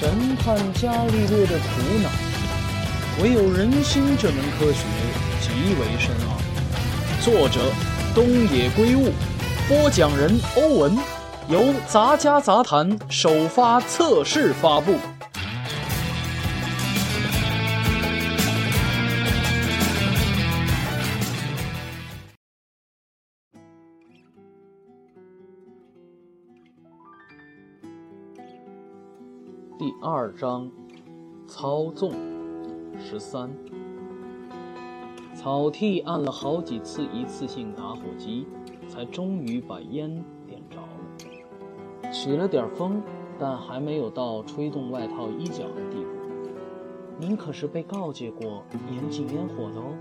神探伽利略的苦恼。唯有人心这门科学极为深奥。作者：东野圭吾，播讲人：欧文，由杂家杂谈首发测试发布。第二章，操纵十三。草剃按了好几次一次性打火机，才终于把烟点着了。起了点风，但还没有到吹动外套衣角的地步。您可是被告诫过严禁烟火的哦，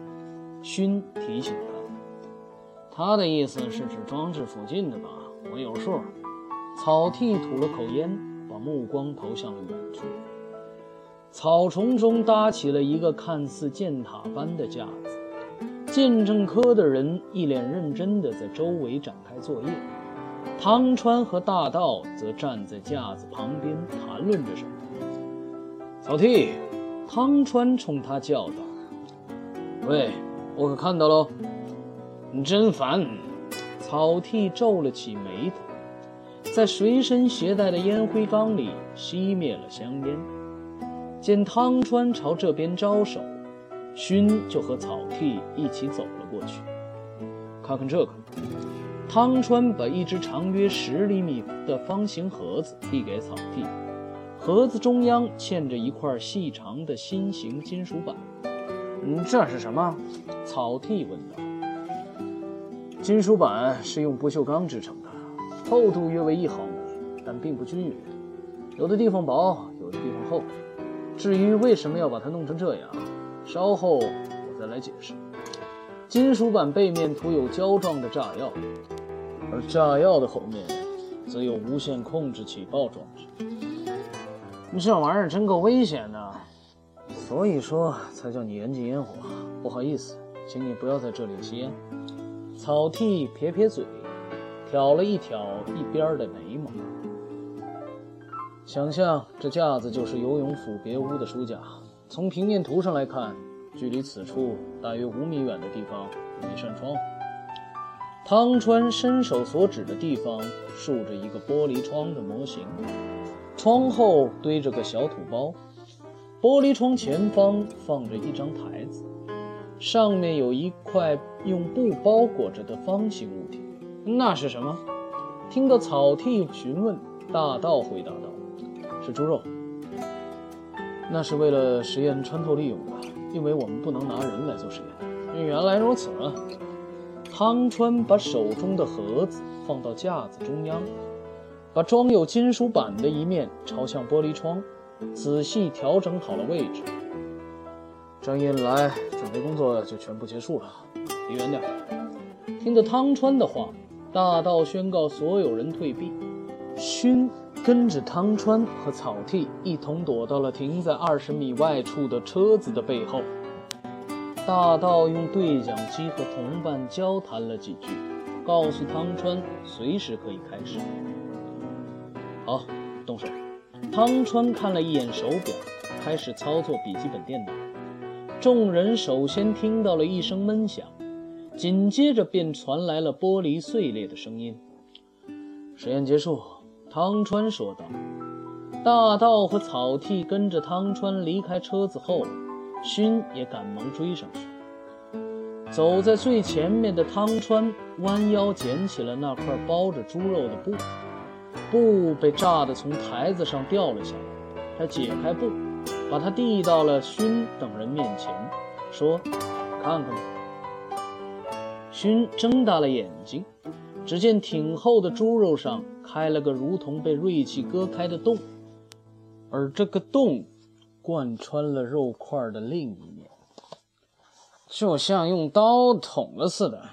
勋提醒他。他的意思是指装置附近的吧？我有数。草剃吐了口烟。把目光投向了远处，草丛中搭起了一个看似箭塔般的架子，鉴证科的人一脸认真地在周围展开作业，汤川和大道则站在架子旁边谈论着什么。草剃，汤川冲他叫道：“喂，我可看到喽！”你真烦！草剃皱了起眉头。在随身携带的烟灰缸里熄灭了香烟，见汤川朝这边招手，勋就和草剃一起走了过去。看看这个，汤川把一只长约十厘米的方形盒子递给草剃，盒子中央嵌着一块细长的心形金属板。嗯，这是什么？草剃问道。金属板是用不锈钢制成的。厚度约为一毫米，但并不均匀，有的地方薄，有的地方厚。至于为什么要把它弄成这样，稍后我再来解释。金属板背面涂有胶状的炸药，而炸药的后面则有无线控制起爆装置。这玩意儿真够危险的，所以说才叫你严禁烟火。不好意思，请你不要在这里吸烟。草剃撇撇嘴。挑了一挑一边的眉毛，想象这架子就是游泳府别屋的书架。从平面图上来看，距离此处大约五米远的地方有一扇窗户。汤川伸手所指的地方竖着一个玻璃窗的模型，窗后堆着个小土包，玻璃窗前方放着一张台子，上面有一块用布包裹着的方形物体。那是什么？听到草剃询问，大道回答道：“是猪肉。那是为了实验穿透利用的，因为我们不能拿人来做实验。”原来如此啊。汤川把手中的盒子放到架子中央，把装有金属板的一面朝向玻璃窗，仔细调整好了位置。这样一来，准备工作就全部结束了。离远点。听着汤川的话。大道宣告所有人退避，勋跟着汤川和草剃一同躲到了停在二十米外处的车子的背后。大道用对讲机和同伴交谈了几句，告诉汤川随时可以开始。好，动手。汤川看了一眼手表，开始操作笔记本电脑。众人首先听到了一声闷响。紧接着便传来了玻璃碎裂的声音。实验结束，汤川说道。大道和草剃跟着汤川离开车子后，勋也赶忙追上去。走在最前面的汤川弯腰捡起了那块包着猪肉的布，布被炸得从台子上掉了下来。他解开布，把它递到了勋等人面前，说：“看看吧。”勋睁大了眼睛，只见挺厚的猪肉上开了个如同被锐器割开的洞，而这个洞贯穿了肉块的另一面，就像用刀捅了似的。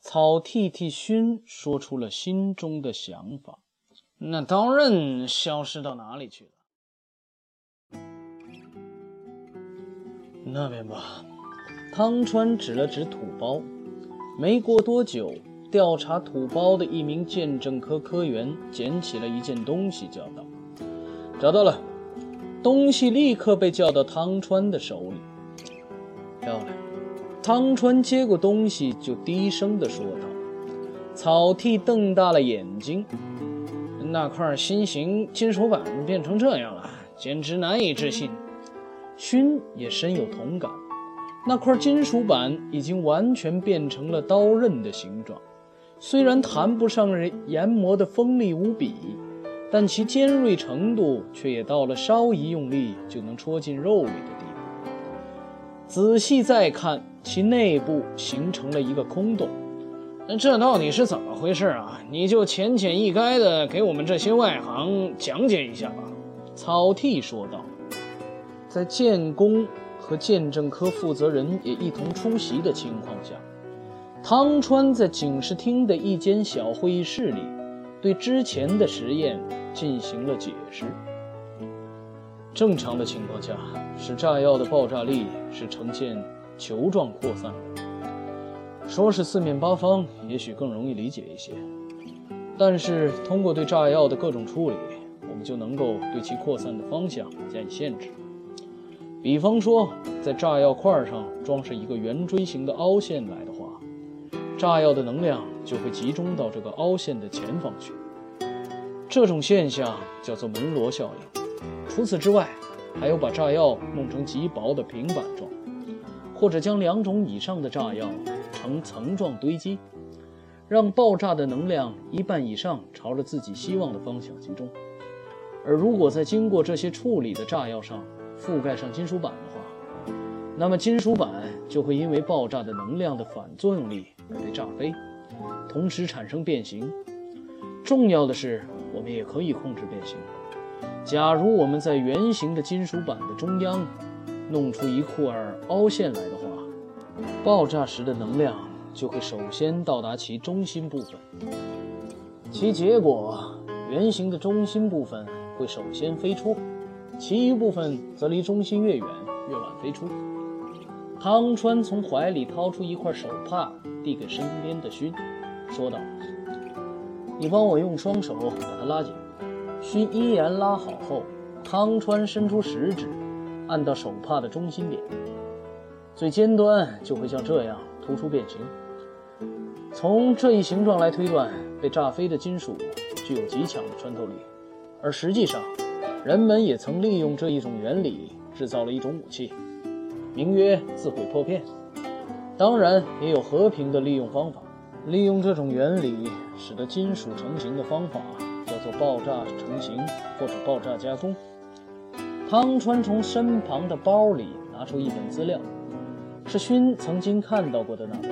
草剃剃勋说出了心中的想法：“那刀刃消失到哪里去了？”那边吧。汤川指了指土包。没过多久，调查土包的一名鉴证科科员捡起了一件东西，叫道：“找到了，东西立刻被叫到汤川的手里。漂亮！汤川接过东西，就低声地说道。草剃瞪大了眼睛，那块新型金属板变成这样了，简直难以置信。勋也深有同感，那块金属板已经完全变成了刀刃的形状，虽然谈不上研磨的锋利无比，但其尖锐程度却也到了稍一用力就能戳进肉里的地步。仔细再看，其内部形成了一个空洞。那这到底是怎么回事啊？你就浅浅一概的给我们这些外行讲解一下吧。”草剃说道。在建工和鉴证科负责人也一同出席的情况下，汤川在警视厅的一间小会议室里，对之前的实验进行了解释。正常的情况下，使炸药的爆炸力是呈现球状扩散的。说是四面八方，也许更容易理解一些。但是通过对炸药的各种处理，我们就能够对其扩散的方向加以限制。比方说，在炸药块上装上一个圆锥形的凹陷来的话，炸药的能量就会集中到这个凹陷的前方去。这种现象叫做门罗效应。除此之外，还有把炸药弄成极薄的平板状，或者将两种以上的炸药。呈层状堆积，让爆炸的能量一半以上朝着自己希望的方向集中。而如果在经过这些处理的炸药上覆盖上金属板的话，那么金属板就会因为爆炸的能量的反作用力而被炸飞，同时产生变形。重要的是，我们也可以控制变形。假如我们在圆形的金属板的中央弄出一块凹陷来的话，爆炸时的能量就会首先到达其中心部分，其结果，圆形的中心部分会首先飞出，其余部分则离中心越远越晚飞出。汤川从怀里掏出一块手帕，递给身边的勋，说道：“你帮我用双手把它拉紧。”勋依然拉好后，汤川伸出食指，按到手帕的中心点。最尖端就会像这样突出变形。从这一形状来推断，被炸飞的金属具有极强的穿透力。而实际上，人们也曾利用这一种原理制造了一种武器，名曰“自毁破片”。当然，也有和平的利用方法。利用这种原理使得金属成型的方法叫做爆炸成型或者爆炸加工。汤川从身旁的包里拿出一本资料。是勋曾经看到过的那本。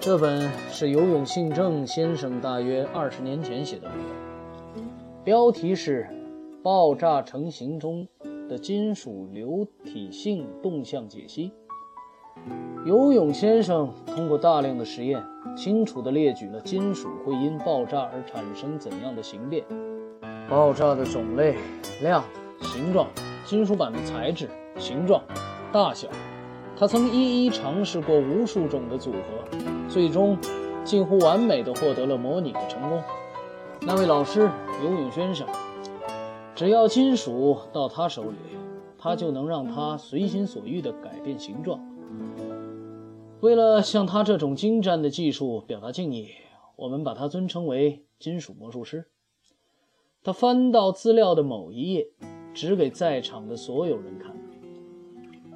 这本是游泳信正先生大约二十年前写的，标题是《爆炸成型中的金属流体性动向解析》。游泳先生通过大量的实验，清楚地列举了金属会因爆炸而产生怎样的形变，爆炸的种类、量、形状、金属板的材质、形状、大小。他曾一一尝试过无数种的组合，最终近乎完美地获得了模拟的成功。那位老师游泳先生，只要金属到他手里，他就能让它随心所欲地改变形状。为了向他这种精湛的技术表达敬意，我们把他尊称为“金属魔术师”。他翻到资料的某一页，指给在场的所有人看。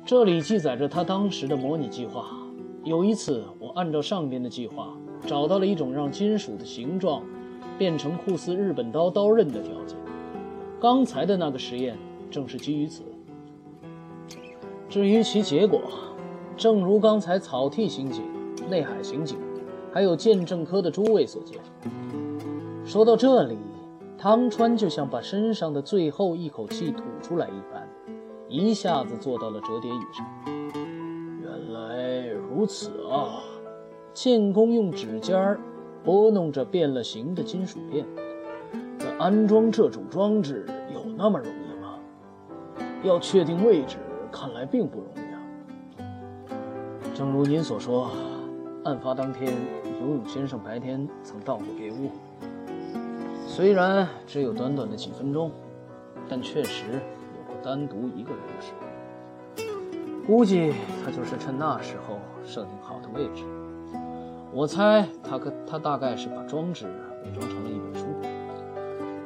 这里记载着他当时的模拟计划。有一次，我按照上边的计划，找到了一种让金属的形状变成酷似日本刀刀刃的条件。刚才的那个实验正是基于此。至于其结果，正如刚才草剃刑警、内海刑警，还有鉴证科的诸位所见。说到这里，汤川就像把身上的最后一口气吐出来一般。一下子坐到了折叠椅上。原来如此啊！建工用指尖儿拨弄着变了形的金属片。可安装这种装置那么容易吗？要确定位置，看来并不容易啊。正如您所说，案发当天，游泳先生白天曾到过别屋。虽然只有短短的几分钟，但确实有过。单独一个人的时候。估计他就是趁那时候设定好的位置。我猜他可他大概是把装置伪装成了一本书。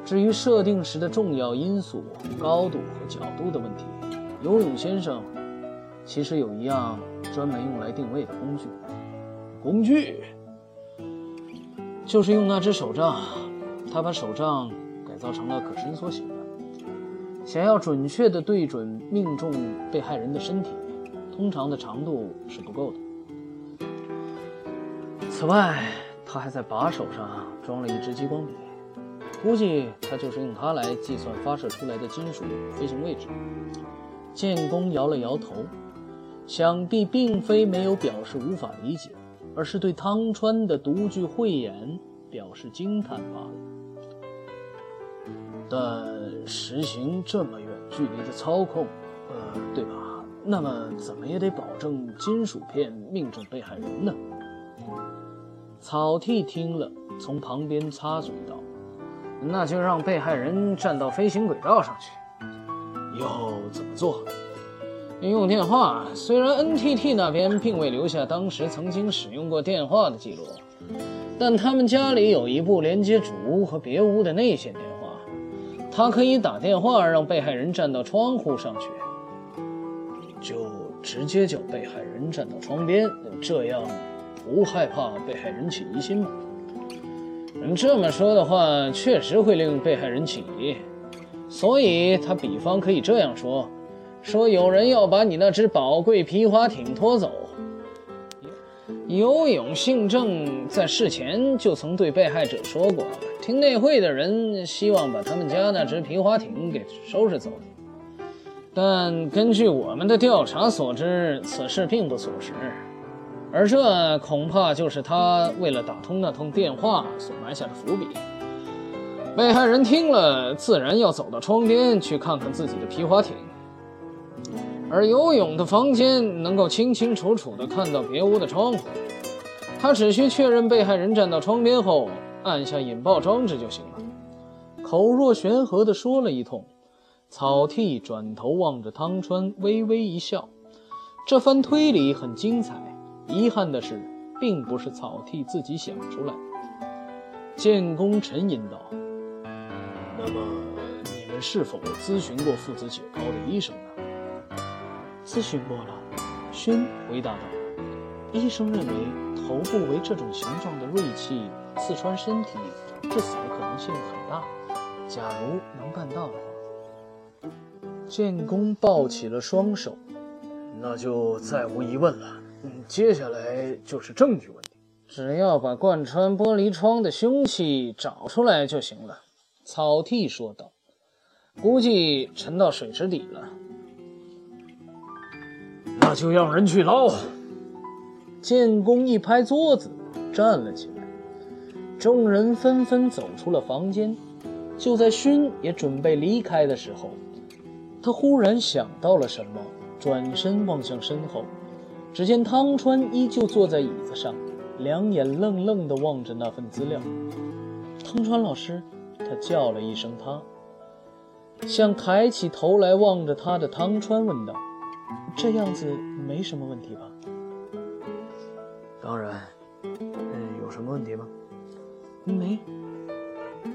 至于设定时的重要因素高度和角度的问题，游泳先生其实有一样专门用来定位的工具。工具就是用那只手杖，他把手杖改造成了可伸缩型的。想要准确地对准命中被害人的身体，通常的长度是不够的。此外，他还在把手上装了一支激光笔。估计他就是用它来计算发射出来的金属飞行位置。建工摇了摇头，想必并非没有表示无法理解，而是对汤川的独具慧眼表示惊叹罢了。但实行这么远距离的操控，呃，对吧？那么怎么也得保证金属片命中被害人呢？草剃听了，从旁边插嘴道。那就让被害人站到飞行轨道上去。要怎么做？用电话。虽然 NTT 那边并未留下当时曾经使用过电话的记录，但他们家里有一部连接主屋和别屋的内线电话，他可以打电话让被害人站到窗户上去，就直接叫被害人站到窗边，这样不害怕被害人起疑心吗？这么说的话，确实会令被害人起疑，所以他比方可以这样说：说有人要把你那只宝贵皮划艇拖走。游泳姓郑在事前就曾对被害者说过，听内会的人希望把他们家那只皮划艇给收拾走，但根据我们的调查所知，此事并不属实。而这恐怕就是他为了打通那通电话所埋下的伏笔。被害人听了，自然要走到窗边去看看自己的皮划艇。而游泳的房间能够清清楚楚地看到别屋的窗户，他只需确认被害人站到窗边后，按下引爆装置就行了。口若悬河地说了一通，草剃转头望着汤川，微微一笑。这番推理很精彩。遗憾的是，并不是草剃自己想出来。建功沉吟道：“那么，你们是否咨询过父子解剖的医生呢？”“咨询过了。”勋回答道。“医生认为头部为这种形状的锐器刺穿身体，致死的可能性很大。假如能办到的话。”建功抱起了双手，那就再无疑问了。接下来就是证据问题，只要把贯穿玻璃窗的凶器找出来就行了。”草剃说道，“估计沉到水池底了，那就让人去捞。”建功一拍桌子，站了起来，众人纷纷走出了房间。就在勋也准备离开的时候，他忽然想到了什么，转身望向身后。只见汤川依旧坐在椅子上，两眼愣愣地望着那份资料。汤川老师，他叫了一声他，向抬起头来望着他的汤川问道：“这样子没什么问题吧？”“当然。”“嗯，有什么问题吗？”“没。”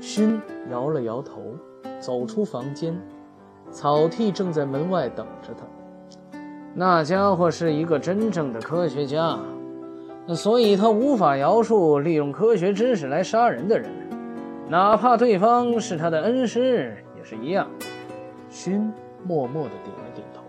勋摇了摇头，走出房间。草剃正在门外等着他。那家伙是一个真正的科学家，所以他无法饶恕利用科学知识来杀人的人，哪怕对方是他的恩师也是一样。勋默默地点了点头。